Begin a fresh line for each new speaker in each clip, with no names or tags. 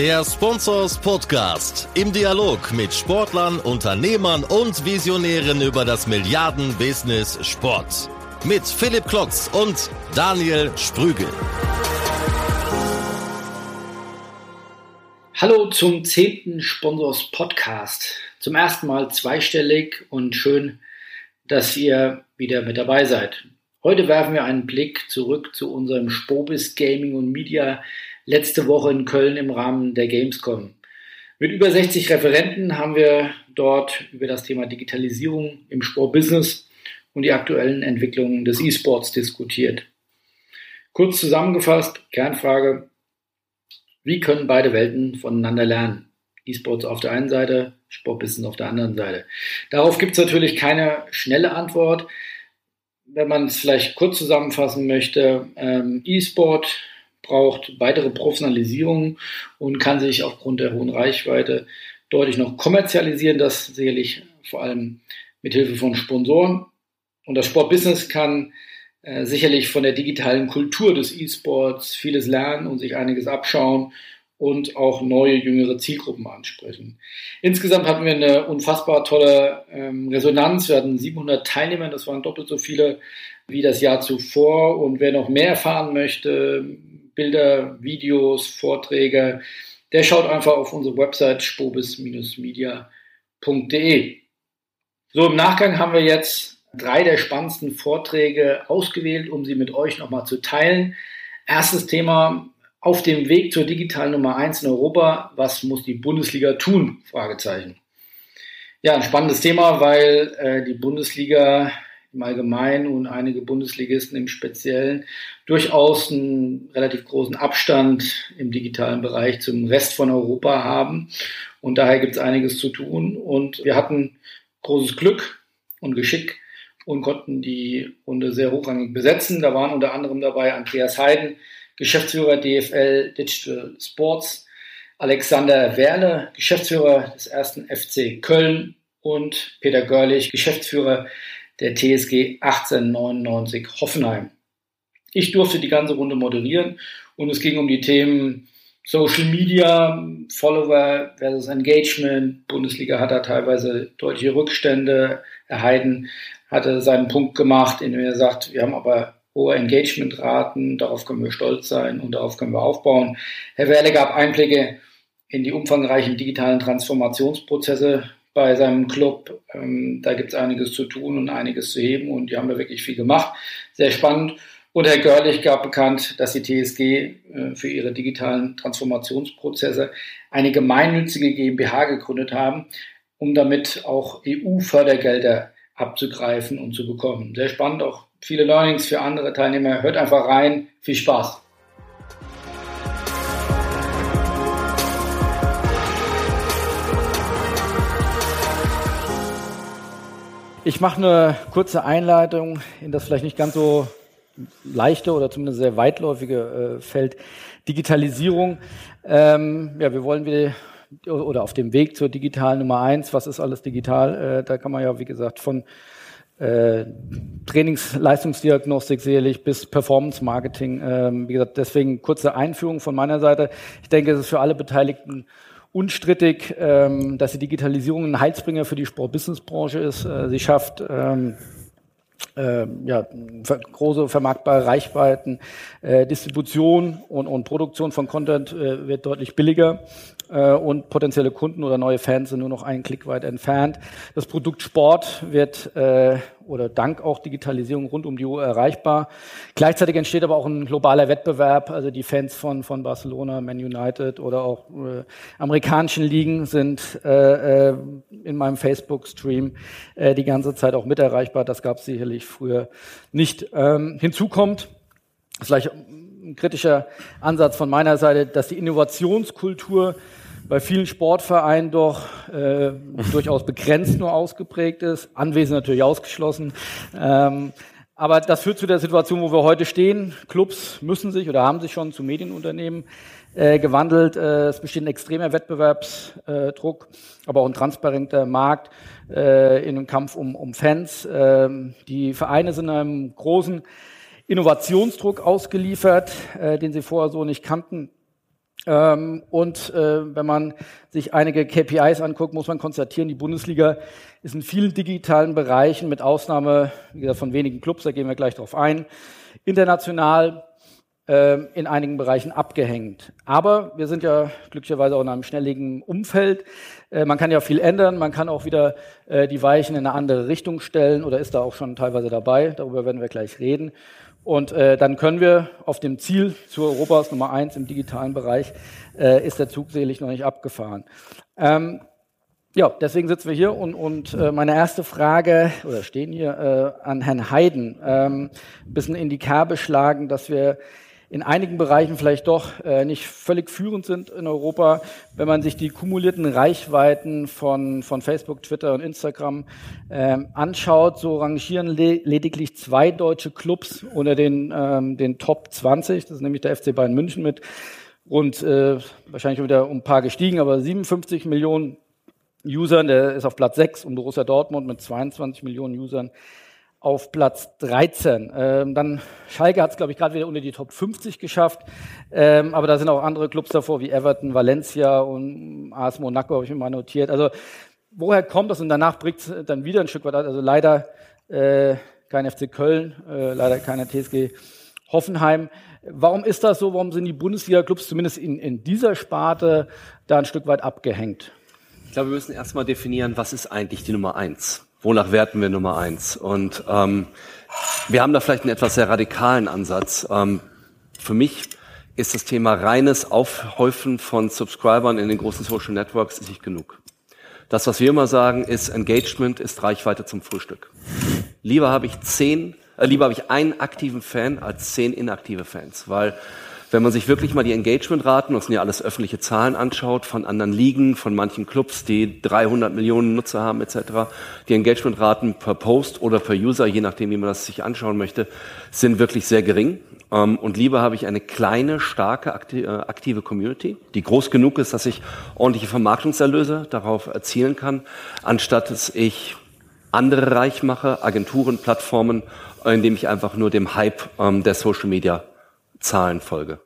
Der Sponsors Podcast im Dialog mit Sportlern, Unternehmern und Visionären über das Milliarden-Business Sport. Mit Philipp Klotz und Daniel Sprügel.
Hallo zum zehnten Sponsors Podcast. Zum ersten Mal zweistellig und schön, dass ihr wieder mit dabei seid. Heute werfen wir einen Blick zurück zu unserem Spobis Gaming und Media letzte Woche in Köln im Rahmen der Gamescom. Mit über 60 Referenten haben wir dort über das Thema Digitalisierung im Sportbusiness und die aktuellen Entwicklungen des E-Sports diskutiert. Kurz zusammengefasst, Kernfrage, wie können beide Welten voneinander lernen? E-Sports auf der einen Seite, Sportbusiness auf der anderen Seite. Darauf gibt es natürlich keine schnelle Antwort. Wenn man es vielleicht kurz zusammenfassen möchte, ähm, E-Sport braucht weitere Professionalisierung und kann sich aufgrund der hohen Reichweite deutlich noch kommerzialisieren. Das sicherlich vor allem mit Hilfe von Sponsoren. Und das Sportbusiness kann äh, sicherlich von der digitalen Kultur des E-Sports vieles lernen und sich einiges abschauen und auch neue, jüngere Zielgruppen ansprechen. Insgesamt hatten wir eine unfassbar tolle ähm, Resonanz. Wir hatten 700 Teilnehmer, das waren doppelt so viele wie das Jahr zuvor. Und wer noch mehr erfahren möchte, Bilder, Videos, Vorträge, der schaut einfach auf unsere Website spobis-media.de. So, im Nachgang haben wir jetzt drei der spannendsten Vorträge ausgewählt, um sie mit euch nochmal zu teilen. Erstes Thema auf dem Weg zur digitalen Nummer 1 in Europa. Was muss die Bundesliga tun? Fragezeichen. Ja, ein spannendes Thema, weil äh, die Bundesliga im Allgemeinen und einige Bundesligisten im Speziellen durchaus einen relativ großen Abstand im digitalen Bereich zum Rest von Europa haben. Und daher gibt es einiges zu tun. Und wir hatten großes Glück und Geschick und konnten die Runde sehr hochrangig besetzen. Da waren unter anderem dabei Andreas Heiden, Geschäftsführer DFL Digital Sports, Alexander Werle, Geschäftsführer des ersten FC Köln und Peter Görlich, Geschäftsführer der TSG 1899 Hoffenheim. Ich durfte die ganze Runde moderieren und es ging um die Themen Social Media, Follower versus Engagement. Bundesliga hat da teilweise deutliche Rückstände. Herr Heiden hatte seinen Punkt gemacht, in dem er sagt, wir haben aber hohe Engagementraten, darauf können wir stolz sein und darauf können wir aufbauen. Herr Werle gab Einblicke in die umfangreichen digitalen Transformationsprozesse bei seinem Club. Ähm, da gibt es einiges zu tun und einiges zu heben und die haben da wirklich viel gemacht. Sehr spannend. Und Herr Görlich gab bekannt, dass die TSG äh, für ihre digitalen Transformationsprozesse eine gemeinnützige GmbH gegründet haben, um damit auch EU-Fördergelder abzugreifen und zu bekommen. Sehr spannend, auch viele Learnings für andere Teilnehmer. Hört einfach rein. Viel Spaß.
Ich mache eine kurze Einleitung in das vielleicht nicht ganz so leichte oder zumindest sehr weitläufige äh, Feld Digitalisierung. Ähm, ja, wir wollen wieder oder auf dem Weg zur digitalen Nummer eins. Was ist alles digital? Äh, da kann man ja, wie gesagt, von äh, Trainingsleistungsdiagnostik sicherlich bis Performance Marketing. Ähm, wie gesagt, deswegen kurze Einführung von meiner Seite. Ich denke, es ist für alle Beteiligten unstrittig, ähm, dass die Digitalisierung ein Heilsbringer für die Sport-Business-Branche ist. Äh, sie schafft ähm, äh, ja, große vermarktbare Reichweiten, äh, Distribution und, und Produktion von Content äh, wird deutlich billiger äh, und potenzielle Kunden oder neue Fans sind nur noch einen Klick weit entfernt. Das Produkt Sport wird äh, oder dank auch Digitalisierung rund um die Uhr erreichbar. Gleichzeitig entsteht aber auch ein globaler Wettbewerb. Also die Fans von, von Barcelona, Man United oder auch äh, amerikanischen Ligen sind äh, äh, in meinem Facebook-Stream äh, die ganze Zeit auch mit erreichbar. Das gab es sicherlich früher nicht. Ähm, hinzu kommt, vielleicht ein kritischer Ansatz von meiner Seite, dass die Innovationskultur bei vielen Sportvereinen doch äh, durchaus begrenzt nur ausgeprägt ist. Anwesen natürlich ausgeschlossen. Ähm, aber das führt zu der Situation, wo wir heute stehen. Clubs müssen sich oder haben sich schon zu Medienunternehmen äh, gewandelt. Äh, es besteht ein extremer Wettbewerbsdruck, aber auch ein transparenter Markt äh, in einem Kampf um, um Fans. Ähm, die Vereine sind einem großen Innovationsdruck ausgeliefert, äh, den sie vorher so nicht kannten.
Ähm, und äh, wenn man sich einige KPIs anguckt, muss man konstatieren, die Bundesliga ist in vielen digitalen Bereichen, mit Ausnahme wie gesagt, von wenigen Clubs, da gehen wir gleich drauf ein, international äh, in einigen Bereichen abgehängt. Aber wir sind ja glücklicherweise auch in einem schnelllebigen Umfeld. Äh, man kann ja viel ändern, man kann auch wieder äh, die Weichen in eine andere Richtung stellen oder ist da auch schon teilweise dabei. Darüber werden wir gleich reden. Und äh, dann können wir auf dem Ziel zu Europas Nummer eins im digitalen Bereich, äh, ist der Zug selig noch nicht abgefahren. Ähm, ja, deswegen sitzen wir hier und, und äh, meine erste Frage, oder stehen hier äh, an Herrn Heiden, ähm, ein bisschen in die Kerbe schlagen, dass wir in einigen Bereichen vielleicht doch äh, nicht völlig führend sind in Europa. Wenn man sich die kumulierten Reichweiten von, von Facebook, Twitter und Instagram ähm, anschaut, so rangieren le lediglich zwei deutsche Clubs unter den, ähm, den Top 20. Das ist nämlich der FC Bayern München mit rund, äh, wahrscheinlich wieder um ein paar gestiegen, aber 57 Millionen Usern. Der ist auf Platz 6 und Borussia Dortmund mit 22 Millionen Usern auf Platz 13. Ähm, dann Schalke hat es, glaube ich, gerade wieder unter die Top 50 geschafft. Ähm, aber da sind auch andere Clubs davor, wie Everton, Valencia und AS Monaco, habe ich mir mal notiert. Also woher kommt das? Und danach bringt es dann wieder ein Stück weit. Also leider äh, kein FC Köln, äh, leider keine TSG Hoffenheim. Warum ist das so? Warum sind die Bundesliga-Clubs zumindest in, in dieser Sparte da ein Stück weit abgehängt?
Ich glaube, wir müssen erstmal definieren, was ist eigentlich die Nummer eins? Wonach werten wir Nummer eins? Und ähm, wir haben da vielleicht einen etwas sehr radikalen Ansatz. Ähm, für mich ist das Thema reines Aufhäufen von Subscribern in den großen Social Networks nicht genug. Das, was wir immer sagen, ist Engagement ist Reichweite zum Frühstück. Lieber habe ich zehn, äh, lieber habe ich einen aktiven Fan als zehn inaktive Fans, weil wenn man sich wirklich mal die Engagementraten, das sind ja alles öffentliche Zahlen anschaut, von anderen Ligen, von manchen Clubs, die 300 Millionen Nutzer haben etc., die Engagementraten per Post oder per User, je nachdem, wie man das sich anschauen möchte, sind wirklich sehr gering. Ähm, und lieber habe ich eine kleine, starke, äh, aktive Community, die groß genug ist, dass ich ordentliche Vermarktungserlöse darauf erzielen kann, anstatt dass ich andere reich mache, Agenturen, Plattformen, indem ich einfach nur dem Hype ähm, der Social Media Zahlenfolge.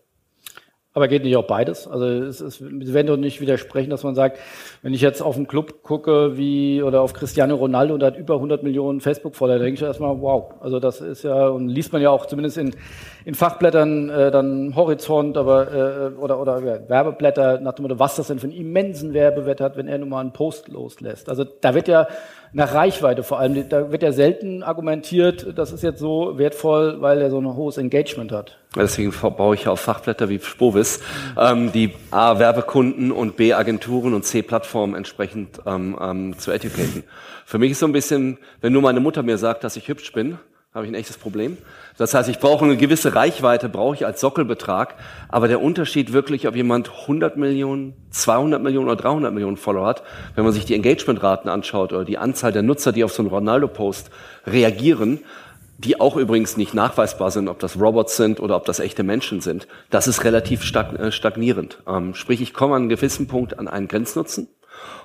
Aber geht nicht auch beides? Also es, es, Sie werden doch nicht widersprechen, dass man sagt, wenn ich jetzt auf einen Club gucke wie oder auf Cristiano Ronaldo und hat über 100 Millionen Facebook-Follower, denke ich erstmal, wow. Also das ist ja, und liest man ja auch zumindest in, in Fachblättern äh, dann Horizont aber äh, oder, oder ja, Werbeblätter nach dem Motto, was das denn für einen immensen Werbewert hat, wenn er nun mal einen Post loslässt. Also da wird ja nach Reichweite vor allem. Da wird ja selten argumentiert, das ist jetzt so wertvoll, weil er so ein hohes Engagement hat.
Deswegen baue ich ja auf Fachblätter wie Spovis, ähm, die A, Werbekunden und B, Agenturen und C, Plattformen entsprechend ähm, ähm, zu educaten. Für mich ist so ein bisschen, wenn nur meine Mutter mir sagt, dass ich hübsch bin, habe ich ein echtes Problem. Das heißt, ich brauche eine gewisse Reichweite, brauche ich als Sockelbetrag. Aber der Unterschied wirklich, ob jemand 100 Millionen, 200 Millionen oder 300 Millionen Follower hat, wenn man sich die Engagementraten anschaut oder die Anzahl der Nutzer, die auf so einen Ronaldo-Post reagieren, die auch übrigens nicht nachweisbar sind, ob das Robots sind oder ob das echte Menschen sind, das ist relativ äh, stagnierend. Ähm, sprich, ich komme an einem gewissen Punkt an einen Grenznutzen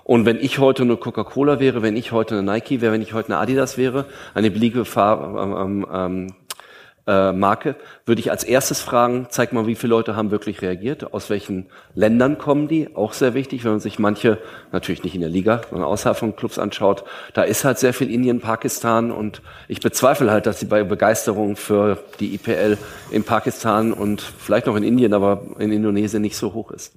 und wenn ich heute eine Coca-Cola wäre, wenn ich heute eine Nike wäre, wenn ich heute eine Adidas wäre, eine beliebige Fahr ähm, ähm, äh, Marke, würde ich als erstes fragen, zeig mal, wie viele Leute haben wirklich reagiert, aus welchen Ländern kommen die, auch sehr wichtig, wenn man sich manche, natürlich nicht in der Liga, sondern außerhalb von Clubs anschaut, da ist halt sehr viel Indien, Pakistan und ich bezweifle halt, dass sie bei Begeisterung für die IPL in Pakistan und vielleicht noch in Indien, aber in Indonesien nicht so hoch ist.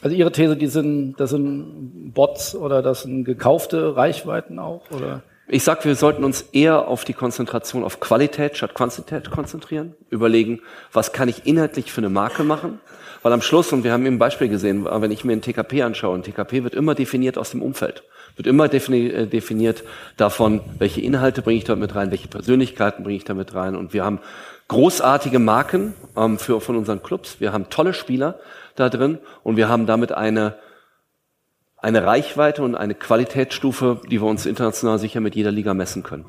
Also Ihre These, die sind, das sind Bots oder das sind gekaufte Reichweiten auch, oder?
Ich sag, wir sollten uns eher auf die Konzentration auf Qualität statt Quantität konzentrieren. Überlegen, was kann ich inhaltlich für eine Marke machen? Weil am Schluss, und wir haben eben ein Beispiel gesehen, wenn ich mir ein TKP anschaue, ein TKP wird immer definiert aus dem Umfeld. Wird immer äh, definiert davon, welche Inhalte bringe ich dort mit rein, welche Persönlichkeiten bringe ich da mit rein. Und wir haben großartige Marken ähm, für, von unseren Clubs. Wir haben tolle Spieler da drin und wir haben damit eine, eine Reichweite und eine Qualitätsstufe, die wir uns international sicher mit jeder Liga messen können.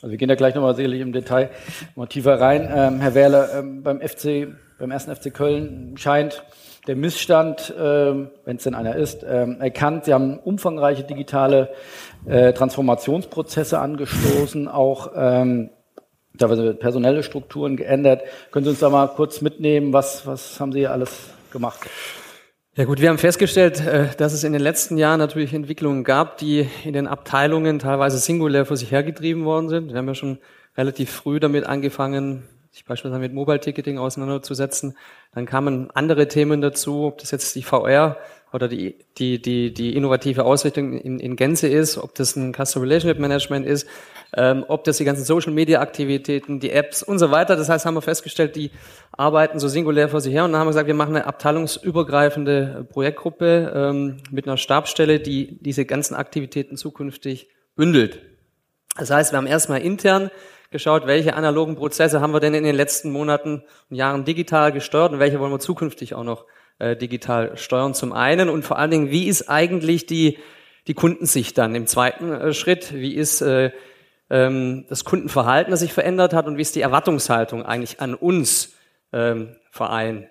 Also wir gehen da gleich nochmal sicherlich im Detail mal tiefer rein. Ähm, Herr Werle, ähm, beim FC, beim ersten FC Köln scheint der Missstand, ähm, wenn es denn einer ist, ähm, erkannt. Sie haben umfangreiche digitale äh, Transformationsprozesse angestoßen, auch ähm, teilweise personelle Strukturen geändert. Können Sie uns da mal kurz mitnehmen, was, was haben Sie alles gemacht?
Ja gut, wir haben festgestellt, äh, dass es in den letzten Jahren natürlich Entwicklungen gab, die in den Abteilungen teilweise singulär vor sich hergetrieben worden sind. Wir haben ja schon relativ früh damit angefangen, sich beispielsweise mit Mobile Ticketing auseinanderzusetzen. Dann kamen andere Themen dazu, ob das jetzt die VR oder die, die, die, die innovative Ausrichtung in, in Gänze ist, ob das ein Customer Relationship Management ist, ähm, ob das die ganzen Social Media Aktivitäten, die Apps und so weiter. Das heißt, haben wir festgestellt, die arbeiten so singulär vor sich her und dann haben wir gesagt, wir machen eine abteilungsübergreifende Projektgruppe ähm, mit einer Stabstelle, die diese ganzen Aktivitäten zukünftig bündelt. Das heißt, wir haben erstmal intern geschaut, welche analogen Prozesse haben wir denn in den letzten Monaten und Jahren digital gesteuert und welche wollen wir zukünftig auch noch äh, digital steuern zum einen und vor allen Dingen, wie ist eigentlich die, die Kundensicht dann im zweiten äh, Schritt, wie ist äh, ähm, das Kundenverhalten, das sich verändert hat und wie ist die Erwartungshaltung eigentlich an uns ähm, Verein.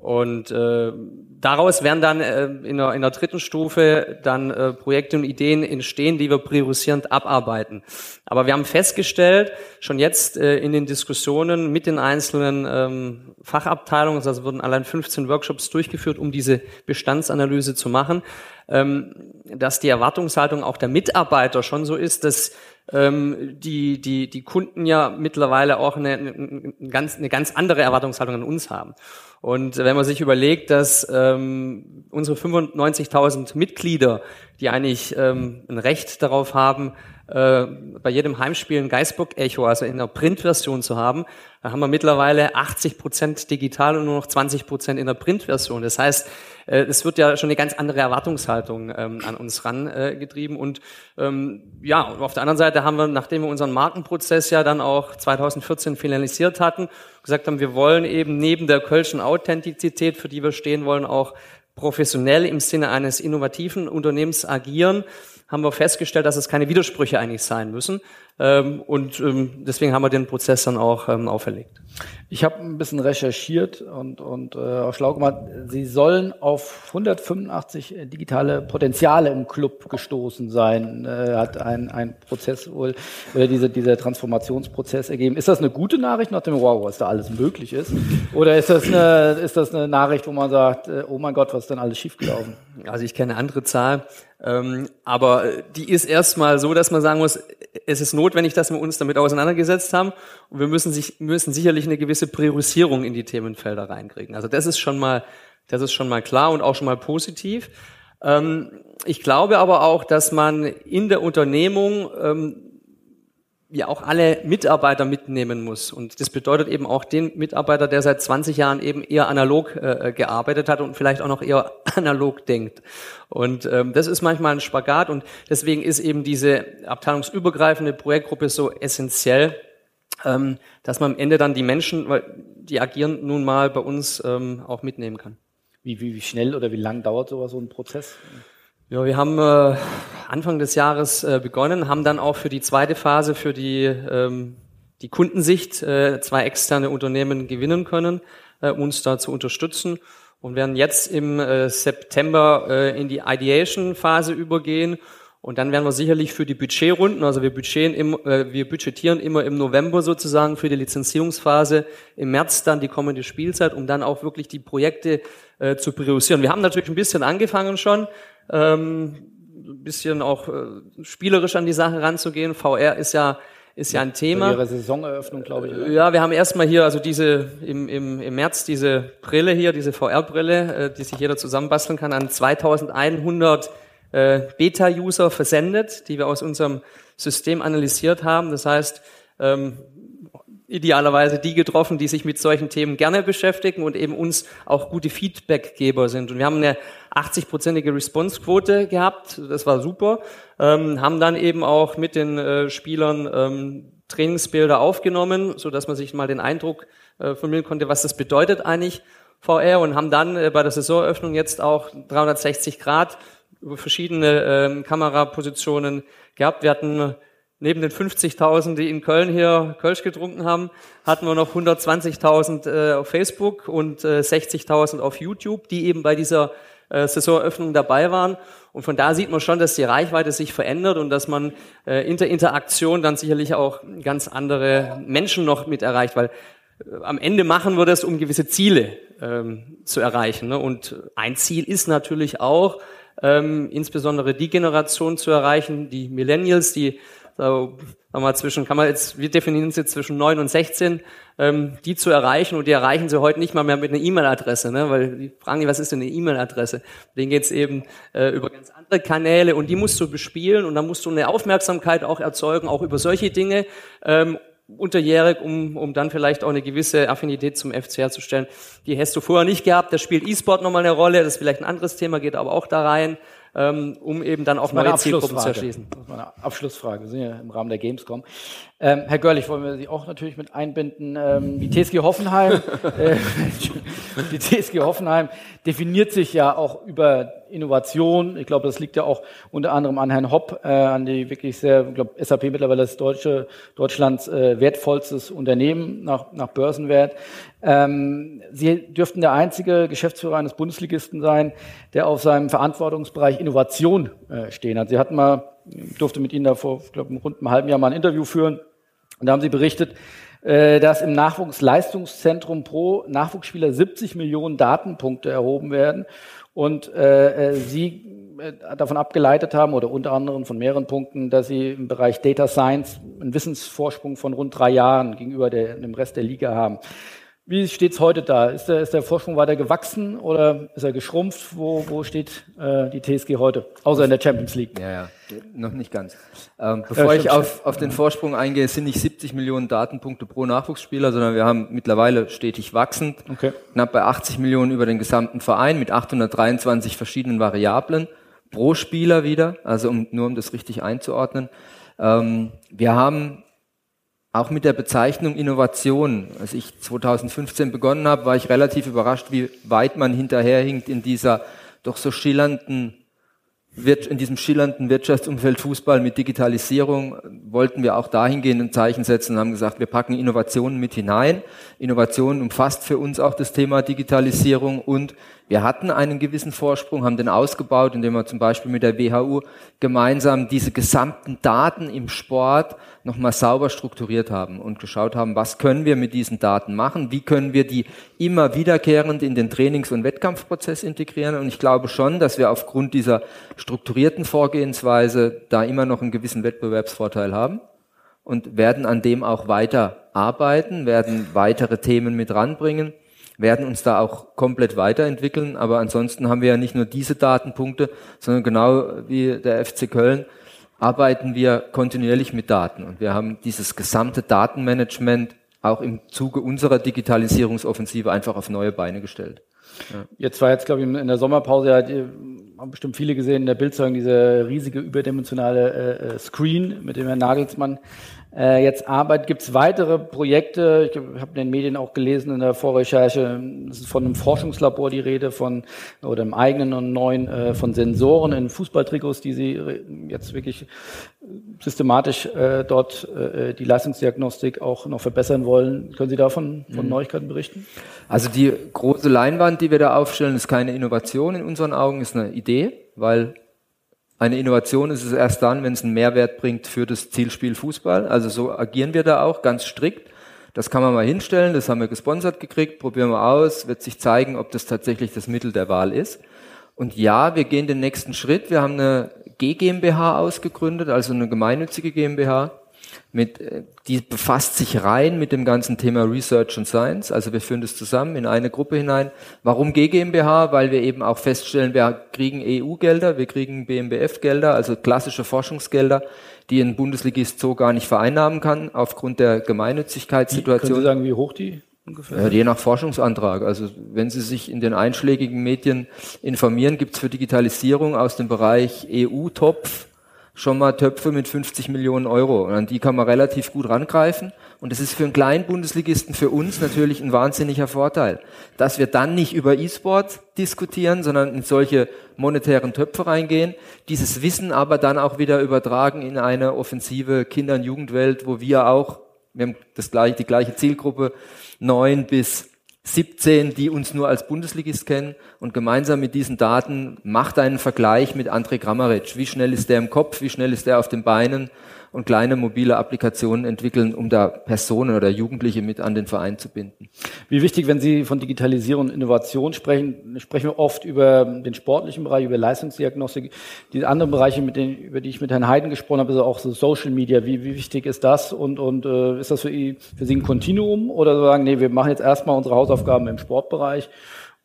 Und äh, daraus werden dann äh, in, der, in der dritten Stufe dann äh, Projekte und Ideen entstehen, die wir priorisierend abarbeiten. Aber wir haben festgestellt, schon jetzt äh, in den Diskussionen mit den einzelnen ähm, Fachabteilungen, also wurden allein 15 Workshops durchgeführt, um diese Bestandsanalyse zu machen, ähm, dass die Erwartungshaltung auch der Mitarbeiter schon so ist, dass ähm, die, die, die Kunden ja mittlerweile auch eine, eine, ganz, eine ganz andere Erwartungshaltung an uns haben. Und wenn man sich überlegt, dass ähm, unsere 95.000 Mitglieder, die eigentlich ähm, ein Recht darauf haben, äh, bei jedem Heimspiel ein Geistbook-Echo, also in der Printversion zu haben, da haben wir mittlerweile 80 Prozent digital und nur noch 20 Prozent in der Printversion. Das heißt, es wird ja schon eine ganz andere Erwartungshaltung ähm, an uns rangetrieben. Äh, und ähm, ja, auf der anderen Seite haben wir, nachdem wir unseren Markenprozess ja dann auch 2014 finalisiert hatten, gesagt haben, wir wollen eben neben der Kölschen Authentizität, für die wir stehen wollen, auch professionell im Sinne eines innovativen Unternehmens agieren haben wir festgestellt, dass es keine Widersprüche eigentlich sein müssen. Ähm, und ähm, deswegen haben wir den Prozess dann auch ähm, auferlegt.
Ich habe ein bisschen recherchiert und, und äh, auch schlau gemacht. Sie sollen auf 185 digitale Potenziale im Club gestoßen sein, äh, hat ein, ein Prozess wohl, oder diese, dieser Transformationsprozess ergeben. Ist das eine gute Nachricht nach dem Wow, was da alles möglich ist? Oder ist das eine, ist das eine Nachricht, wo man sagt, äh, oh mein Gott, was ist denn alles schiefgelaufen?
Also ich kenne eine andere Zahl. Ähm, aber die ist erstmal so, dass man sagen muss, es ist notwendig, dass wir uns damit auseinandergesetzt haben und wir müssen, sich, müssen sicherlich eine gewisse Priorisierung in die Themenfelder reinkriegen. Also das ist schon mal, das ist schon mal klar und auch schon mal positiv. Ähm, ich glaube aber auch, dass man in der Unternehmung ähm, ja auch alle Mitarbeiter mitnehmen muss. Und das bedeutet eben auch den Mitarbeiter, der seit 20 Jahren eben eher analog äh, gearbeitet hat und vielleicht auch noch eher analog denkt. Und ähm, das ist manchmal ein Spagat und deswegen ist eben diese abteilungsübergreifende Projektgruppe so essentiell, ähm, dass man am Ende dann die Menschen, weil die agieren nun mal bei uns ähm, auch mitnehmen kann.
Wie, wie, wie schnell oder wie lang dauert sowas so ein Prozess?
Ja, wir haben äh, Anfang des Jahres äh, begonnen, haben dann auch für die zweite Phase, für die, ähm, die Kundensicht, äh, zwei externe Unternehmen gewinnen können, äh, uns da zu unterstützen und werden jetzt im äh, September äh, in die Ideation-Phase übergehen und dann werden wir sicherlich für die Budgetrunden, also wir, budgetieren im, äh, wir budgetieren immer im November sozusagen für die Lizenzierungsphase, im März dann die kommende Spielzeit, um dann auch wirklich die Projekte äh, zu priorisieren. Wir haben natürlich ein bisschen angefangen schon, ähm, ein bisschen auch äh, spielerisch an die Sache ranzugehen. VR ist ja ist ja ein Thema.
Ihre Saisoneröffnung, glaube ich. Oder?
Ja, wir haben erstmal hier, also diese im, im, im März diese Brille hier, diese VR-Brille, äh, die sich jeder zusammenbasteln kann, an 2100 äh, Beta-User versendet, die wir aus unserem System analysiert haben. Das heißt, ähm, idealerweise die getroffen, die sich mit solchen Themen gerne beschäftigen und eben uns auch gute Feedbackgeber sind. Und wir haben eine 80-prozentige Response-Quote gehabt, das war super, ähm, haben dann eben auch mit den äh, Spielern ähm, Trainingsbilder aufgenommen, so dass man sich mal den Eindruck äh, vermitteln konnte, was das bedeutet eigentlich VR und haben dann äh, bei der Saisoneröffnung jetzt auch 360 Grad über verschiedene äh, Kamerapositionen gehabt. Wir hatten Neben den 50.000, die in Köln hier Kölsch getrunken haben, hatten wir noch 120.000 äh, auf Facebook und äh, 60.000 auf YouTube, die eben bei dieser äh, Saisoneröffnung dabei waren. Und von da sieht man schon, dass die Reichweite sich verändert und dass man äh, in der Interaktion dann sicherlich auch ganz andere Menschen noch mit erreicht, weil äh, am Ende machen wir das, um gewisse Ziele ähm, zu erreichen. Ne? Und ein Ziel ist natürlich auch, ähm, insbesondere die Generation zu erreichen, die Millennials, die so, sagen wir zwischen, kann man jetzt, wir definieren es jetzt zwischen 9 und 16, ähm, die zu erreichen und die erreichen sie heute nicht mal mehr mit einer E-Mail-Adresse, ne? weil die fragen die, was ist denn eine E-Mail-Adresse? Denen geht's eben äh, über ganz andere Kanäle und die musst du bespielen und da musst du eine Aufmerksamkeit auch erzeugen, auch über solche Dinge, ähm, unterjährig, um, um dann vielleicht auch eine gewisse Affinität zum FC herzustellen. Die hast du vorher nicht gehabt, da spielt E-Sport nochmal eine Rolle, das ist vielleicht ein anderes Thema, geht aber auch da rein um eben dann auch neue Zielgruppen zu erschließen.
Das ist meine Abschlussfrage. Wir sind ja im Rahmen der Gamescom. Ähm, Herr Görlich, wollen wir Sie auch natürlich mit einbinden. Ähm, die TSG Hoffenheim, äh, die TSG Hoffenheim definiert sich ja auch über Innovation. Ich glaube, das liegt ja auch unter anderem an Herrn Hopp, äh, an die wirklich sehr, ich glaube, SAP mittlerweile das deutsche, Deutschlands äh, wertvollstes Unternehmen nach, nach Börsenwert. Ähm, Sie dürften der einzige Geschäftsführer eines Bundesligisten sein, der auf seinem Verantwortungsbereich Innovation äh, stehen hat. Sie hatten mal, ich durfte mit Ihnen da vor, ich glaube, rund einem halben Jahr mal ein Interview führen. Und da haben Sie berichtet, äh, dass im Nachwuchsleistungszentrum pro Nachwuchsspieler 70 Millionen Datenpunkte erhoben werden und äh, äh, Sie davon abgeleitet haben oder unter anderem von mehreren Punkten, dass Sie im Bereich Data Science einen Wissensvorsprung von rund drei Jahren gegenüber der, dem Rest der Liga haben. Wie steht es heute da? Ist der, ist der Vorsprung weiter gewachsen oder ist er geschrumpft? Wo, wo steht äh, die TSG heute? Außer in der Champions League.
Ja, ja, noch nicht ganz. Ähm, bevor ja, ich auf, auf den Vorsprung eingehe, sind nicht 70 Millionen Datenpunkte pro Nachwuchsspieler, sondern wir haben mittlerweile stetig wachsend, okay. knapp bei 80 Millionen über den gesamten Verein mit 823 verschiedenen Variablen pro Spieler wieder, also um, nur um das richtig einzuordnen. Ähm, wir haben auch mit der Bezeichnung Innovation. Als ich 2015 begonnen habe, war ich relativ überrascht, wie weit man hinterherhinkt in dieser doch so schillernden in diesem schillernden Wirtschaftsumfeld Fußball mit Digitalisierung wollten wir auch dahingehend ein Zeichen setzen und haben gesagt, wir packen Innovationen mit hinein. Innovation umfasst für uns auch das Thema Digitalisierung und wir hatten einen gewissen Vorsprung, haben den ausgebaut, indem wir zum Beispiel mit der WHU gemeinsam diese gesamten Daten im Sport nochmal sauber strukturiert haben und geschaut haben, was können wir mit diesen Daten machen, wie können wir die immer wiederkehrend in den Trainings- und Wettkampfprozess integrieren. Und ich glaube schon, dass wir aufgrund dieser strukturierten Vorgehensweise da immer noch einen gewissen Wettbewerbsvorteil haben und werden an dem auch weiter arbeiten, werden weitere Themen mit ranbringen werden uns da auch komplett weiterentwickeln. Aber ansonsten haben wir ja nicht nur diese Datenpunkte, sondern genau wie der FC Köln arbeiten wir kontinuierlich mit Daten. Und wir haben dieses gesamte Datenmanagement auch im Zuge unserer Digitalisierungsoffensive einfach auf neue Beine gestellt.
Ja. Jetzt war jetzt, glaube ich, in der Sommerpause, die, haben bestimmt viele gesehen in der Bildzeugung, diese riesige überdimensionale äh, äh Screen, mit dem Herr Nagelsmann äh, jetzt arbeitet. Gibt es weitere Projekte? Ich habe in den Medien auch gelesen in der Vorrecherche, es ist von einem Forschungslabor die Rede von oder einem eigenen und neuen äh, von Sensoren in Fußballtrikots, die Sie jetzt wirklich systematisch äh, dort äh, die Leistungsdiagnostik auch noch verbessern wollen. Können Sie davon von mhm. Neuigkeiten berichten?
Also die große Leinwand, die wir da aufstellen, ist keine Innovation in unseren Augen, ist eine Idee, weil eine Innovation ist es erst dann, wenn es einen Mehrwert bringt für das Zielspiel Fußball. Also so agieren wir da auch ganz strikt. Das kann man mal hinstellen, das haben wir gesponsert gekriegt, probieren wir aus, wird sich zeigen, ob das tatsächlich das Mittel der Wahl ist. Und ja, wir gehen den nächsten Schritt. Wir haben eine G GmbH ausgegründet, also eine gemeinnützige GmbH, mit, äh, die befasst sich rein mit dem ganzen Thema Research and Science. Also wir führen das zusammen in eine Gruppe hinein. Warum GmbH? Weil wir eben auch feststellen, wir kriegen EU-Gelder, wir kriegen BMBF-Gelder, also klassische Forschungsgelder, die ein Bundesligist so gar nicht vereinnahmen kann, aufgrund der Gemeinnützigkeitssituation.
Können Sie sagen, wie hoch die ungefähr? Ja,
je nach Forschungsantrag. Also wenn Sie sich in den einschlägigen Medien informieren, gibt es für Digitalisierung aus dem Bereich EU-Topf schon mal Töpfe mit 50 Millionen Euro. Und an die kann man relativ gut rangreifen. Und das ist für einen kleinen Bundesligisten, für uns natürlich ein wahnsinniger Vorteil, dass wir dann nicht über E-Sport diskutieren, sondern in solche monetären Töpfe reingehen, dieses Wissen aber dann auch wieder übertragen in eine offensive Kinder- und Jugendwelt, wo wir auch, wir haben das gleiche, die gleiche Zielgruppe, neun bis 17, die uns nur als Bundesligist kennen und gemeinsam mit diesen Daten macht einen Vergleich mit André Kramaric. Wie schnell ist der im Kopf, wie schnell ist der auf den Beinen und kleine mobile Applikationen entwickeln, um da Personen oder Jugendliche mit an den Verein zu binden.
Wie wichtig, wenn Sie von Digitalisierung und Innovation sprechen, sprechen wir oft über den sportlichen Bereich, über Leistungsdiagnostik. Die anderen Bereiche, mit denen, über die ich mit Herrn Heiden gesprochen habe, ist auch so Social Media. Wie, wie wichtig ist das und, und äh, ist das für, für Sie ein Kontinuum oder sagen, nee, wir machen jetzt erstmal unsere Hausaufgaben im Sportbereich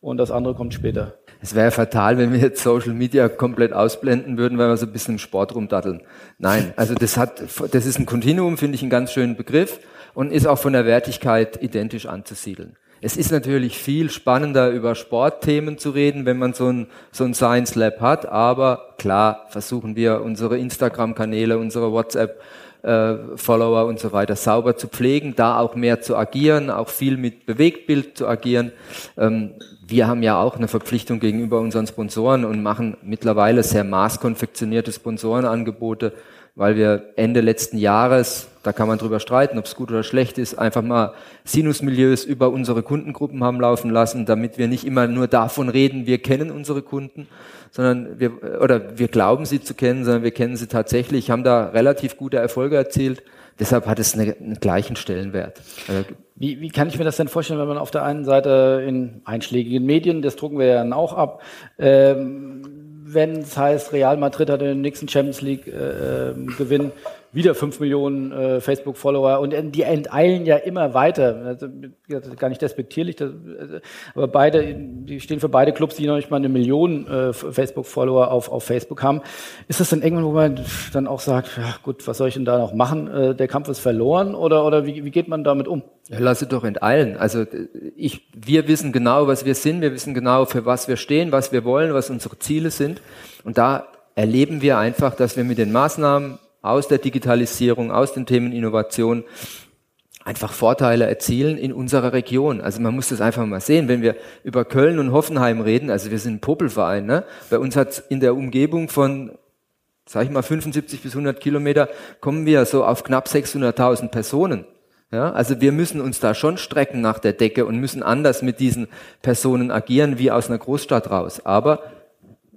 und das andere kommt später?
Es wäre fatal, wenn wir jetzt Social Media komplett ausblenden würden, weil wir so ein bisschen im Sport rumdatteln. Nein, also das hat, das ist ein Kontinuum, finde ich einen ganz schönen Begriff und ist auch von der Wertigkeit identisch anzusiedeln. Es ist natürlich viel spannender, über Sportthemen zu reden, wenn man so ein, so ein Science Lab hat, aber klar versuchen wir unsere Instagram-Kanäle, unsere WhatsApp äh, Follower und so weiter sauber zu pflegen, da auch mehr zu agieren, auch viel mit Bewegtbild zu agieren. Ähm, wir haben ja auch eine Verpflichtung gegenüber unseren Sponsoren und machen mittlerweile sehr maßkonfektionierte Sponsorenangebote, weil wir Ende letzten Jahres, da kann man drüber streiten, ob es gut oder schlecht ist, einfach mal Sinusmilieus über unsere Kundengruppen haben laufen lassen, damit wir nicht immer nur davon reden, wir kennen unsere Kunden, sondern wir, oder wir glauben sie zu kennen, sondern wir kennen sie tatsächlich, haben da relativ gute Erfolge erzielt. Deshalb hat es eine, einen gleichen Stellenwert.
Äh, wie, wie kann ich mir das denn vorstellen, wenn man auf der einen Seite in einschlägigen Medien, das drucken wir ja dann auch ab, ähm, wenn es heißt, Real Madrid hat den nächsten Champions League äh, ähm, Gewinn, wieder fünf Millionen äh, Facebook-Follower und die enteilen ja immer weiter. Also, gar nicht despektierlich, das, äh, aber beide, die stehen für beide Clubs, die noch nicht mal eine Million äh, Facebook-Follower auf, auf Facebook haben. Ist das dann irgendwann, wo man dann auch sagt, ja gut, was soll ich denn da noch machen? Äh, der Kampf ist verloren oder, oder wie, wie geht man damit um?
Ja, lass es doch enteilen. Also ich, wir wissen genau, was wir sind, wir wissen genau, für was wir stehen, was wir wollen, was unsere Ziele sind. Und da erleben wir einfach, dass wir mit den Maßnahmen aus der Digitalisierung, aus den Themen Innovation einfach Vorteile erzielen in unserer Region. Also man muss das einfach mal sehen, wenn wir über Köln und Hoffenheim reden, also wir sind ein Popelverein, ne? bei uns hat in der Umgebung von, sag ich mal, 75 bis 100 Kilometer, kommen wir so auf knapp 600.000 Personen. Ja, also wir müssen uns da schon strecken nach der Decke und müssen anders mit diesen Personen agieren wie aus einer Großstadt raus. Aber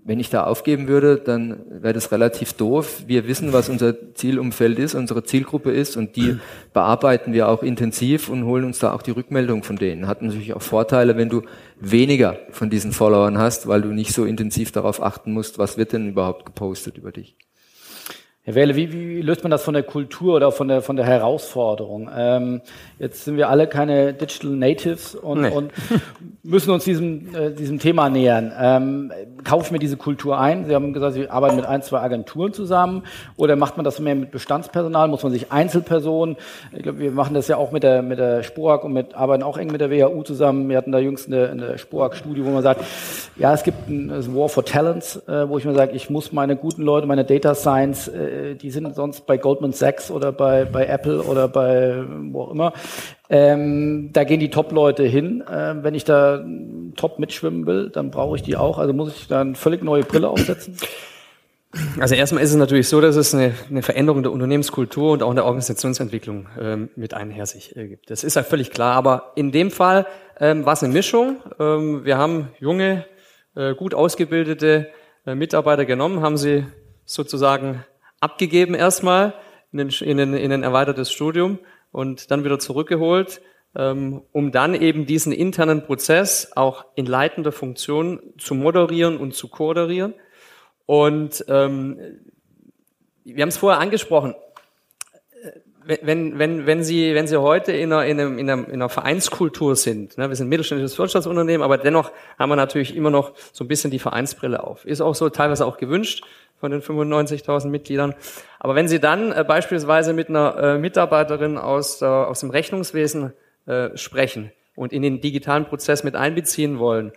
wenn ich da aufgeben würde, dann wäre das relativ doof. Wir wissen, was unser Zielumfeld ist, unsere Zielgruppe ist und die bearbeiten wir auch intensiv und holen uns da auch die Rückmeldung von denen. Hat natürlich auch Vorteile, wenn du weniger von diesen Followern hast, weil du nicht so intensiv darauf achten musst, was wird denn überhaupt gepostet über dich.
Herr Wähle, wie, wie löst man das von der Kultur oder von der, von der Herausforderung? Ähm, jetzt sind wir alle keine Digital Natives und, nee. und müssen uns diesem, äh, diesem Thema nähern. Ähm, kaufe ich mir diese Kultur ein? Sie haben gesagt, Sie arbeiten mit ein, zwei Agenturen zusammen oder macht man das mehr mit Bestandspersonal? Muss man sich Einzelpersonen, ich glaube, wir machen das ja auch mit der, mit der Sporak und mit, arbeiten auch eng mit der WHU zusammen. Wir hatten da jüngst eine, eine Sporak-Studie, wo man sagt, ja, es gibt ein War for Talents, äh, wo ich mir sage, ich muss meine guten Leute, meine Data Science, äh, die sind sonst bei Goldman Sachs oder bei, bei Apple oder bei wo auch immer, ähm, da gehen die Top-Leute hin. Ähm, wenn ich da top mitschwimmen will, dann brauche ich die auch. Also muss ich da eine völlig neue Brille aufsetzen.
Also erstmal ist es natürlich so, dass es eine, eine Veränderung der Unternehmenskultur und auch der Organisationsentwicklung ähm, mit einher sich äh, gibt. Das ist ja völlig klar. Aber in dem Fall ähm, war es eine Mischung. Ähm, wir haben junge, äh, gut ausgebildete äh, Mitarbeiter genommen, haben sie sozusagen abgegeben erstmal in, ein, in, ein, in ein erweitertes Studium und dann wieder zurückgeholt, ähm, um dann eben diesen internen Prozess auch in leitender Funktion zu moderieren und zu koordinieren. Und ähm, wir haben es vorher angesprochen, wenn, wenn, wenn, Sie, wenn Sie heute in einer, in, einem, in, einer, in einer Vereinskultur sind, ne, wir sind ein mittelständisches Wirtschaftsunternehmen, aber dennoch haben wir natürlich immer noch so ein bisschen die Vereinsbrille auf. Ist auch so teilweise auch gewünscht von den 95.000 Mitgliedern. Aber wenn Sie dann äh, beispielsweise mit einer äh, Mitarbeiterin aus, äh, aus dem Rechnungswesen äh, sprechen und in den digitalen Prozess mit einbeziehen wollen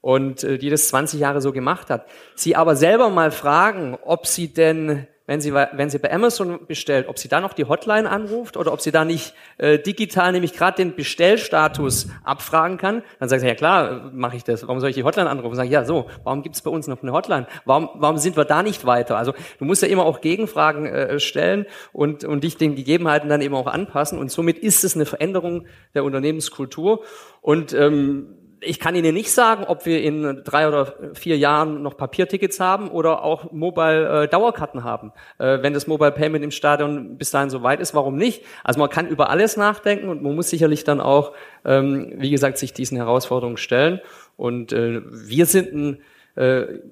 und äh, die das 20 Jahre so gemacht hat, Sie aber selber mal fragen, ob Sie denn wenn sie, wenn sie bei Amazon bestellt, ob sie da noch die Hotline anruft oder ob sie da nicht äh, digital nämlich gerade den Bestellstatus abfragen kann, dann sagt sie, ja klar, mache ich das. Warum soll ich die Hotline anrufen? Sag ich, ja so, warum gibt es bei uns noch eine Hotline? Warum, warum sind wir da nicht weiter? Also du musst ja immer auch Gegenfragen äh, stellen und, und dich den Gegebenheiten dann eben auch anpassen. Und somit ist es eine Veränderung der Unternehmenskultur. Und ähm, ich kann Ihnen nicht sagen, ob wir in drei oder vier Jahren noch Papiertickets haben oder auch Mobile äh, haben. Äh, wenn das Mobile Payment im Stadion bis dahin so weit ist, warum nicht? Also man kann über alles nachdenken und man muss sicherlich dann auch, ähm, wie gesagt, sich diesen Herausforderungen stellen. Und äh, wir sind ein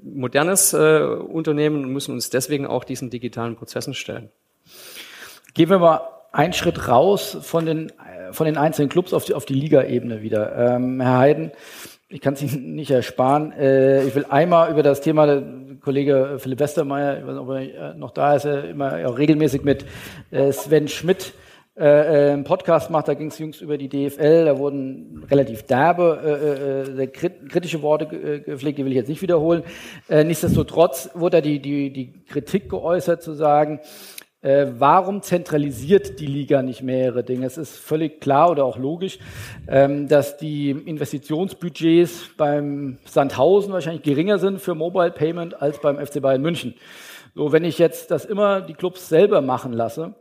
modernes Unternehmen und müssen uns deswegen auch diesen digitalen Prozessen stellen.
Gehen wir mal einen Schritt raus von den von den einzelnen Clubs auf die, auf die Liga-Ebene wieder. Ähm, Herr Heiden, ich kann es Ihnen nicht ersparen. Äh, ich will einmal über das Thema, der Kollege Philipp Westermeier, ich weiß nicht, ob er noch da ist, er immer auch regelmäßig mit äh, Sven Schmidt äh, äh einen Podcast macht, da ging es jüngst über die DFL, da wurden relativ derbe, äh, äh, kritische Worte gepflegt, die will ich jetzt nicht wiederholen. Äh, nichtsdestotrotz wurde da die, die, die Kritik geäußert, zu sagen, äh, warum zentralisiert die Liga nicht mehrere Dinge? Es ist völlig klar oder auch logisch, ähm, dass die Investitionsbudgets beim Sandhausen wahrscheinlich geringer sind für Mobile Payment als beim FC Bayern München. So, wenn ich jetzt das immer die Clubs selber machen lasse,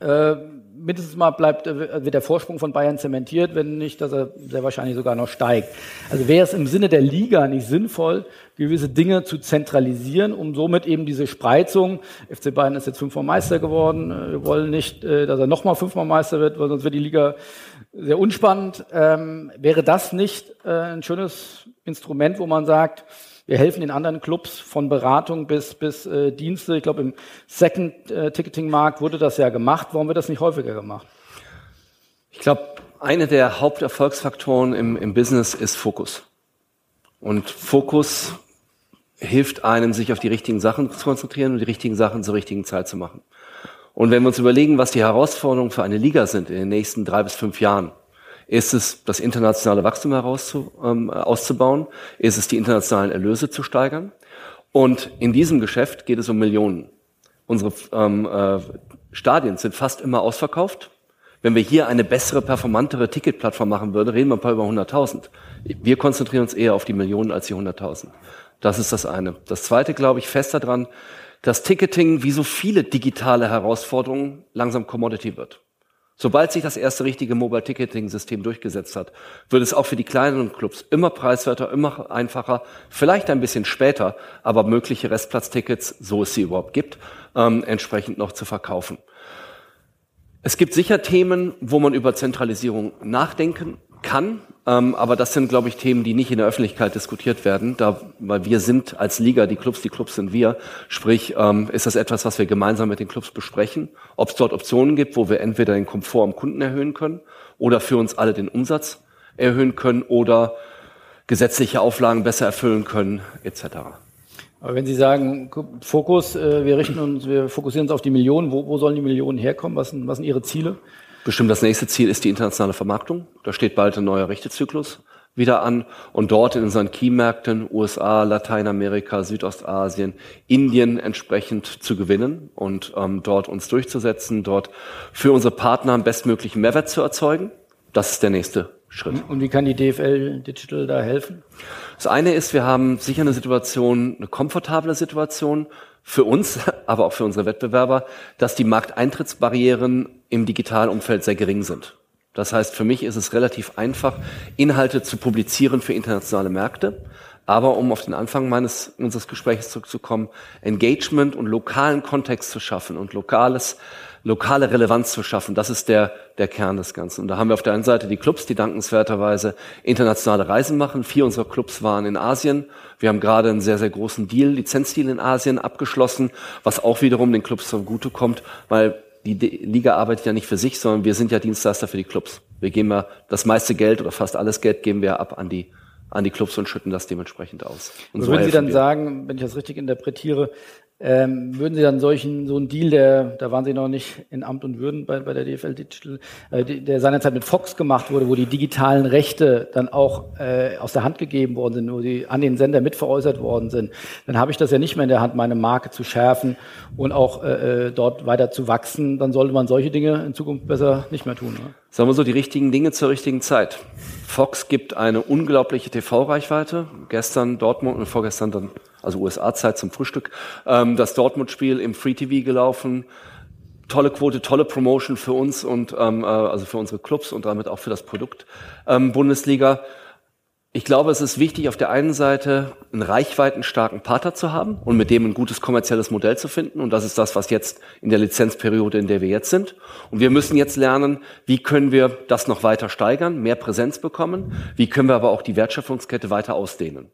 äh, mindestens mal bleibt, äh, wird der Vorsprung von Bayern zementiert, wenn nicht, dass er sehr wahrscheinlich sogar noch steigt. Also wäre es im Sinne der Liga nicht sinnvoll, gewisse Dinge zu zentralisieren, um somit eben diese Spreizung, FC Bayern ist jetzt fünfmal Meister geworden, äh, wir wollen nicht, dass er nochmal fünfmal Meister wird, weil sonst wird die Liga sehr unspannend. Ähm, wäre das nicht äh, ein schönes Instrument, wo man sagt, wir helfen den anderen Clubs von Beratung bis, bis äh, Dienste. Ich glaube, im Second-Ticketing-Markt wurde das ja gemacht. Warum wird das nicht häufiger gemacht?
Ich glaube, einer der Haupterfolgsfaktoren im, im Business ist Fokus. Und Fokus hilft einem, sich auf die richtigen Sachen zu konzentrieren und die richtigen Sachen zur richtigen Zeit zu machen. Und wenn wir uns überlegen, was die Herausforderungen für eine Liga sind in den nächsten drei bis fünf Jahren, ist es, das internationale Wachstum herauszu, ähm, auszubauen? Ist es, die internationalen Erlöse zu steigern? Und in diesem Geschäft geht es um Millionen. Unsere ähm, äh, Stadien sind fast immer ausverkauft. Wenn wir hier eine bessere, performantere Ticketplattform machen würden, reden wir ein paar über 100.000. Wir konzentrieren uns eher auf die Millionen als die 100.000. Das ist das eine. Das zweite glaube ich fest daran, dass Ticketing wie so viele digitale Herausforderungen langsam Commodity wird. Sobald sich das erste richtige Mobile Ticketing System durchgesetzt hat, wird es auch für die kleineren Clubs immer preiswerter, immer einfacher, vielleicht ein bisschen später, aber mögliche Restplatztickets, so es sie überhaupt gibt, ähm, entsprechend noch zu verkaufen. Es gibt sicher Themen, wo man über Zentralisierung nachdenken kann. Ähm, aber das sind, glaube ich, Themen, die nicht in der Öffentlichkeit diskutiert werden, da, weil wir sind als Liga, die Clubs, die Clubs sind wir. Sprich, ähm, ist das etwas, was wir gemeinsam mit den Clubs besprechen, ob es dort Optionen gibt, wo wir entweder den Komfort am Kunden erhöhen können oder für uns alle den Umsatz erhöhen können oder gesetzliche Auflagen besser erfüllen können, etc.
Aber wenn Sie sagen, Fokus, äh, wir richten uns, wir fokussieren uns auf die Millionen, wo, wo sollen die Millionen herkommen? Was sind, was sind Ihre Ziele?
Bestimmt das nächste Ziel ist die internationale Vermarktung. Da steht bald ein neuer Rechtezyklus wieder an und dort in unseren Key-Märkten USA, Lateinamerika, Südostasien, Indien entsprechend zu gewinnen und ähm, dort uns durchzusetzen, dort für unsere Partner einen bestmöglichen Mehrwert zu erzeugen. Das ist der nächste Schritt.
Und wie kann die DFL Digital da helfen?
Das eine ist, wir haben sicher eine Situation, eine komfortable Situation für uns, aber auch für unsere Wettbewerber, dass die Markteintrittsbarrieren im digitalen Umfeld sehr gering sind. Das heißt, für mich ist es relativ einfach, Inhalte zu publizieren für internationale Märkte. Aber um auf den Anfang meines unseres Gesprächs zurückzukommen, Engagement und lokalen Kontext zu schaffen und lokales lokale Relevanz zu schaffen. Das ist der, der Kern des Ganzen. Und da haben wir auf der einen Seite die Clubs, die dankenswerterweise internationale Reisen machen. Vier unserer Clubs waren in Asien. Wir haben gerade einen sehr, sehr großen Deal, Lizenzdeal in Asien abgeschlossen, was auch wiederum den Clubs zugute weil die Liga arbeitet ja nicht für sich, sondern wir sind ja Dienstleister für die Clubs. Wir geben ja das meiste Geld oder fast alles Geld geben wir ab an die an die Clubs und schütten das dementsprechend aus.
Und so würden Sie dann wir. sagen, wenn ich das richtig interpretiere, ähm, würden Sie dann solchen, so einen Deal, der, da waren Sie noch nicht in Amt und Würden bei, bei der DFL Digital, äh, der seinerzeit mit Fox gemacht wurde, wo die digitalen Rechte dann auch äh, aus der Hand gegeben worden sind, wo sie an den Sender mitveräußert worden sind, dann habe ich das ja nicht mehr in der Hand, meine Marke zu schärfen und auch äh, äh dort weiter zu wachsen. Dann sollte man solche Dinge in Zukunft besser nicht mehr tun. Ne?
Sagen wir so, die richtigen Dinge zur richtigen Zeit. Fox gibt eine unglaubliche TV-Reichweite. Gestern Dortmund und vorgestern dann also USA-Zeit zum Frühstück, ähm, das Dortmund-Spiel im Free TV gelaufen. Tolle Quote, tolle Promotion für uns und ähm, äh, also für unsere Clubs und damit auch für das Produkt ähm, Bundesliga. Ich glaube, es ist wichtig, auf der einen Seite einen reichweitenstarken Partner zu haben und mit dem ein gutes kommerzielles Modell zu finden. Und das ist das, was jetzt in der Lizenzperiode, in der wir jetzt sind. Und wir müssen jetzt lernen, wie können wir das noch weiter steigern, mehr Präsenz bekommen, wie können wir aber auch die Wertschöpfungskette weiter ausdehnen.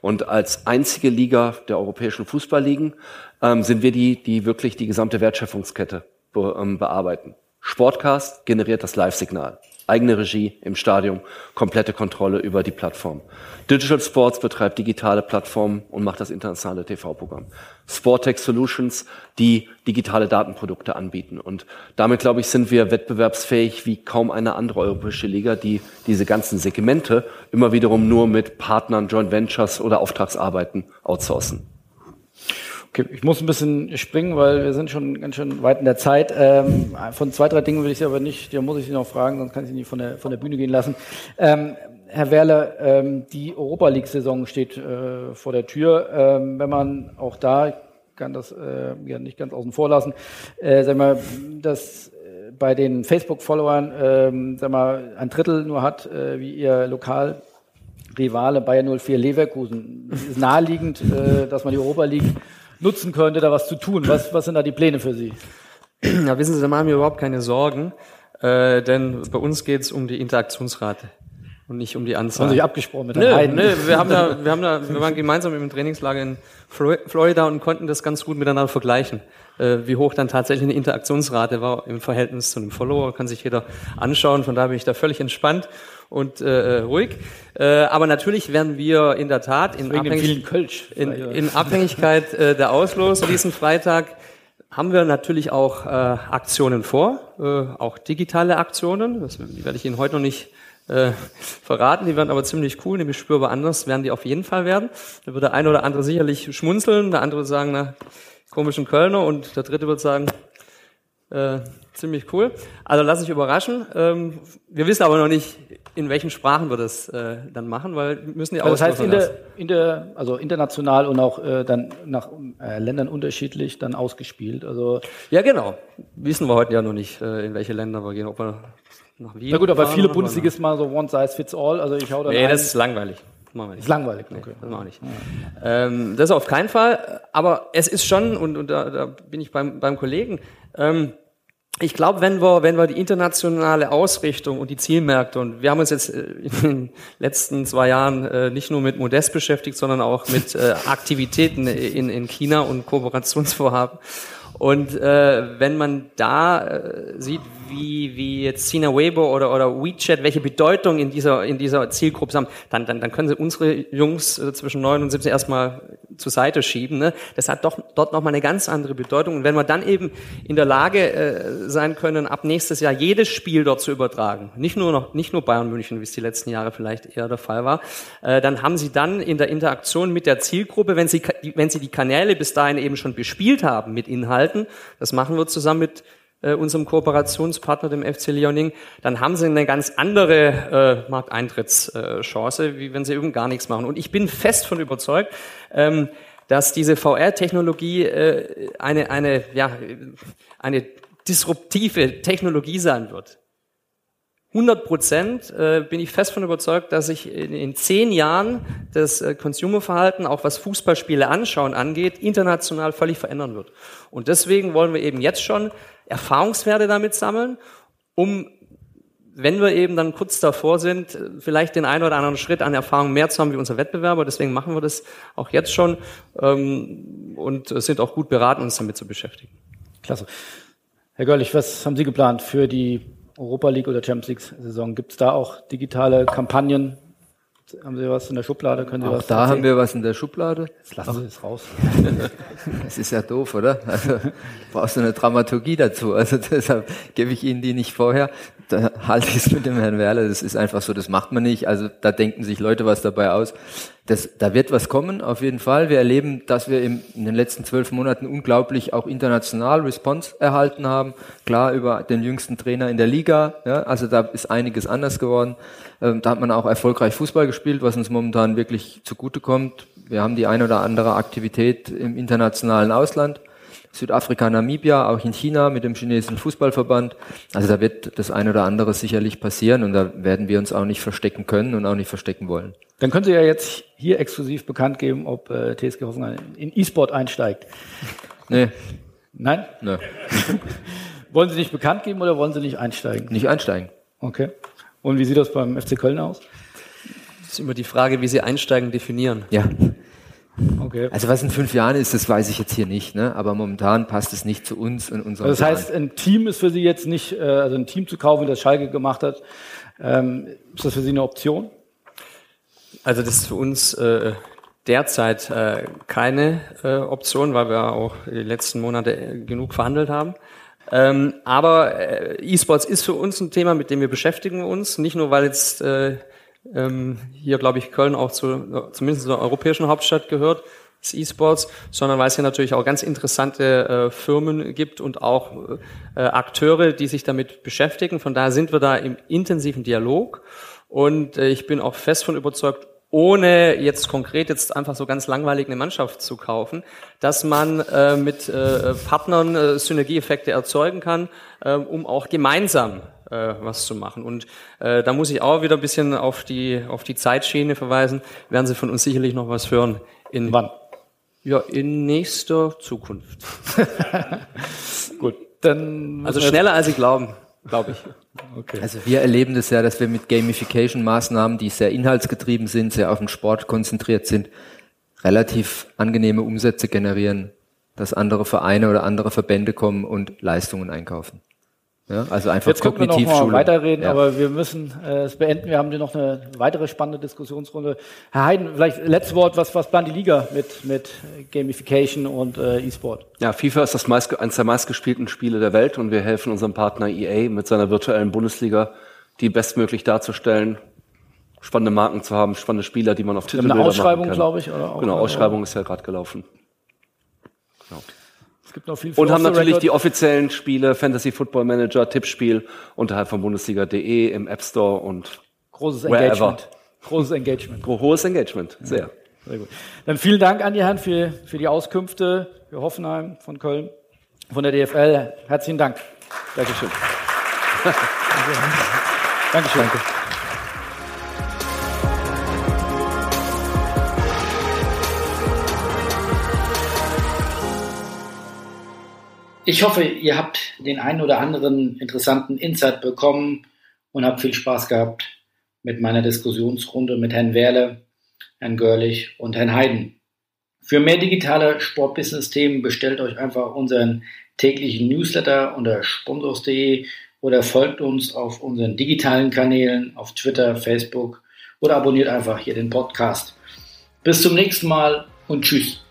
Und als einzige Liga der europäischen Fußballligen ähm, sind wir die, die wirklich die gesamte Wertschöpfungskette be ähm, bearbeiten. Sportcast generiert das Live-Signal eigene Regie im Stadion, komplette Kontrolle über die Plattform. Digital Sports betreibt digitale Plattformen und macht das internationale TV-Programm. Sportech Solutions, die digitale Datenprodukte anbieten. Und damit, glaube ich, sind wir wettbewerbsfähig wie kaum eine andere europäische Liga, die diese ganzen Segmente immer wiederum nur mit Partnern, Joint Ventures oder Auftragsarbeiten outsourcen.
Okay, ich muss ein bisschen springen, weil wir sind schon ganz schön weit in der Zeit. Ähm, von zwei, drei Dingen will ich Sie aber nicht, da muss ich Sie noch fragen, sonst kann ich Sie nicht von der, von der Bühne gehen lassen. Ähm, Herr Werle, ähm, die Europa League-Saison steht äh, vor der Tür. Ähm, wenn man auch da, ich kann das äh, ja nicht ganz außen vor lassen, äh, sag mal, dass äh, bei den Facebook-Followern, ähm, sag mal, ein Drittel nur hat, äh, wie ihr lokal Rivale Bayern 04 Leverkusen. Es ist naheliegend, äh, dass man die Europa League nutzen könnte, da was zu tun. Was, was sind da die Pläne für Sie?
Ja, wissen Sie, da machen wir überhaupt keine Sorgen, äh, denn bei uns geht es um die Interaktionsrate und nicht um die Anzahl.
Haben Sie sich abgesprochen mit
der Nö, nö, wir haben da, wir haben da, wir waren gemeinsam im Trainingslager in Florida und konnten das ganz gut miteinander vergleichen, äh, wie hoch dann tatsächlich eine Interaktionsrate war im Verhältnis zu einem Follower, kann sich jeder anschauen. Von daher bin ich da völlig entspannt und äh, ruhig. Äh, aber natürlich werden wir in der Tat in, Abhängig in, in Abhängigkeit äh, der Auslose diesen Freitag haben wir natürlich auch äh, Aktionen vor, äh, auch digitale Aktionen. Das, die werde ich Ihnen heute noch nicht äh, verraten. Die werden aber ziemlich cool, nämlich spürbar anders werden die auf jeden Fall werden. Da wird der eine oder andere sicherlich schmunzeln, der andere wird sagen, na, komischen Kölner und der dritte wird sagen, äh, ziemlich cool. Also lass dich überraschen. Ähm, wir wissen aber noch nicht, in welchen Sprachen wir das äh, dann machen, weil wir müssen ja
auch. Das heißt in der, in der, also international und auch äh, dann nach äh, Ländern unterschiedlich dann ausgespielt. Also
ja, genau. Wissen wir heute ja noch nicht, äh, in welche Länder wir gehen, ob wir
nach Wien. Na gut, aber viele Bundesligisten mal so One Size Fits All. Also ich hau da.
Nee, das ist langweilig.
Machen wir nicht. Ist langweilig,
okay. Nee, das machen wir nicht. Ja. Ähm, das auf keinen Fall. Aber es ist schon, und, und da, da bin ich beim, beim Kollegen, ähm, ich glaube, wenn wir, wenn wir die internationale Ausrichtung und die Zielmärkte, und wir haben uns jetzt äh, in den letzten zwei Jahren äh, nicht nur mit Modest beschäftigt, sondern auch mit äh, Aktivitäten in, in China und Kooperationsvorhaben. Und wenn man da sieht, wie, wie jetzt Sina Weibo oder, oder WeChat, welche Bedeutung in dieser, in dieser Zielgruppe haben, dann, dann, dann können sie unsere Jungs äh, zwischen 9 und 17 erstmal zur Seite schieben. Ne? Das hat doch dort nochmal eine ganz andere Bedeutung. Und wenn wir dann eben in der Lage äh, sein können, ab nächstes Jahr jedes Spiel dort zu übertragen, nicht nur noch, nicht nur Bayern München, wie es die letzten Jahre vielleicht eher der Fall war, äh, dann haben sie dann in der Interaktion mit der Zielgruppe, wenn sie, wenn sie die Kanäle bis dahin eben schon bespielt haben mit Inhalten, das machen wir zusammen mit äh, unserem Kooperationspartner, dem FC Leoning, dann haben sie eine ganz andere äh, Markteintrittschance, äh, wie wenn sie irgend gar nichts machen. Und ich bin fest von überzeugt, ähm, dass diese VR-Technologie äh, eine, eine, ja, eine disruptive Technologie sein wird. 100 Prozent äh, bin ich fest von überzeugt, dass sich in, zehn Jahren das äh, Consumerverhalten, auch was Fußballspiele anschauen angeht, international völlig verändern wird. Und deswegen wollen wir eben jetzt schon Erfahrungswerte damit sammeln, um, wenn wir eben dann kurz davor sind, vielleicht den einen oder anderen Schritt an Erfahrung mehr zu haben wie unser Wettbewerber. Deswegen machen wir das auch jetzt schon ähm, und sind auch gut beraten, uns damit zu beschäftigen.
Klasse. Herr Görlich, was haben Sie geplant für die Europa League oder Champions League Saison. Gibt es da auch digitale Kampagnen? Haben Sie was in der Schublade? Können Sie
auch
was
da erzählen? haben wir was in der Schublade.
Jetzt lassen Sie es raus.
das ist ja doof, oder? Also brauchst du eine Dramaturgie dazu. Also deshalb gebe ich Ihnen die nicht vorher. Da halte ich es mit dem Herrn Werle. Das ist einfach so, das macht man nicht. Also da denken sich Leute was dabei aus. Das, da wird was kommen, auf jeden Fall. Wir erleben, dass wir im, in den letzten zwölf Monaten unglaublich auch international Response erhalten haben. Klar, über den jüngsten Trainer in der Liga. Ja, also da ist einiges anders geworden. Ähm, da hat man auch erfolgreich Fußball gespielt, was uns momentan wirklich zugutekommt. Wir haben die eine oder andere Aktivität im internationalen Ausland. Südafrika, Namibia, auch in China mit dem chinesischen Fußballverband. Also da wird das eine oder andere sicherlich passieren und da werden wir uns auch nicht verstecken können und auch nicht verstecken wollen.
Dann können Sie ja jetzt hier exklusiv bekannt geben, ob äh, TSG Hoffenheim in E-Sport einsteigt.
Nee.
Nein?
Nee.
wollen Sie nicht bekannt geben oder wollen Sie nicht einsteigen?
Nicht einsteigen.
Okay. Und wie sieht das beim FC Köln aus?
Das ist immer die Frage, wie Sie einsteigen definieren.
Ja. Okay. Also was in fünf Jahren ist, das weiß ich jetzt hier nicht, ne? aber momentan passt es nicht zu uns und unserem
also Das heißt, ein Team ist für Sie jetzt nicht, äh, also ein Team zu kaufen, das Schalke gemacht hat, ähm, ist das für Sie eine Option?
Also das ist für uns äh, derzeit äh, keine äh, Option, weil wir auch die letzten Monate äh, genug verhandelt haben. Ähm, aber äh, E-Sports ist für uns ein Thema, mit dem wir beschäftigen uns. Nicht nur, weil jetzt äh, ähm, hier, glaube ich, Köln auch zu, zumindest zur europäischen Hauptstadt gehört, des E-Sports, sondern weil es hier natürlich auch ganz interessante äh, Firmen gibt und auch äh, Akteure, die sich damit beschäftigen. Von daher sind wir da im intensiven Dialog und äh, ich bin auch fest von überzeugt, ohne jetzt konkret jetzt einfach so ganz langweilig eine Mannschaft zu kaufen, dass man äh, mit äh, Partnern äh, Synergieeffekte erzeugen kann, äh, um auch gemeinsam äh, was zu machen. Und äh, da muss ich auch wieder ein bisschen auf die auf die Zeitschiene verweisen. Werden Sie von uns sicherlich noch was hören.
In wann?
Ja, in nächster Zukunft.
Gut, dann
also schneller als Sie glauben glaube ich.
Okay. Also wir erleben das ja, dass wir mit Gamification-Maßnahmen, die sehr inhaltsgetrieben sind, sehr auf den Sport konzentriert sind, relativ angenehme Umsätze generieren, dass andere Vereine oder andere Verbände kommen und Leistungen einkaufen.
Ja, also einfach Jetzt können wir noch mal weiterreden, ja. aber wir müssen äh, es beenden. Wir haben hier noch eine weitere spannende Diskussionsrunde. Herr Heiden, vielleicht letztes Wort, was, was plant die Liga mit, mit Gamification und äh, E-Sport?
Ja, FIFA ist das meist, eines der meistgespielten Spiele der Welt und wir helfen unserem Partner EA mit seiner virtuellen Bundesliga, die bestmöglich darzustellen, spannende Marken zu haben, spannende Spieler, die man auf
kann. Eine Ausschreibung, glaube ich, oder?
Genau, Ausschreibung ist ja gerade gelaufen.
Genau. Noch viel
Und haben natürlich Record. die offiziellen Spiele, Fantasy Football Manager, Tippspiel unterhalb von Bundesliga.de im App Store und
Großes Engagement. Großes Engagement.
Hohes Engagement, sehr.
Sehr gut. Dann vielen Dank an die Herren für, für die Auskünfte für Hoffenheim von Köln, von der DFL. Herzlichen Dank.
Dankeschön.
Dankeschön. Danke. Ich hoffe, ihr habt den einen oder anderen interessanten Insight bekommen und habt viel Spaß gehabt mit meiner Diskussionsrunde mit Herrn Werle, Herrn Görlich und Herrn Heiden. Für mehr digitale Sportbusiness-Themen bestellt euch einfach unseren täglichen Newsletter unter sponsors.de oder folgt uns auf unseren digitalen Kanälen auf Twitter, Facebook oder abonniert einfach hier den Podcast. Bis zum nächsten Mal und tschüss.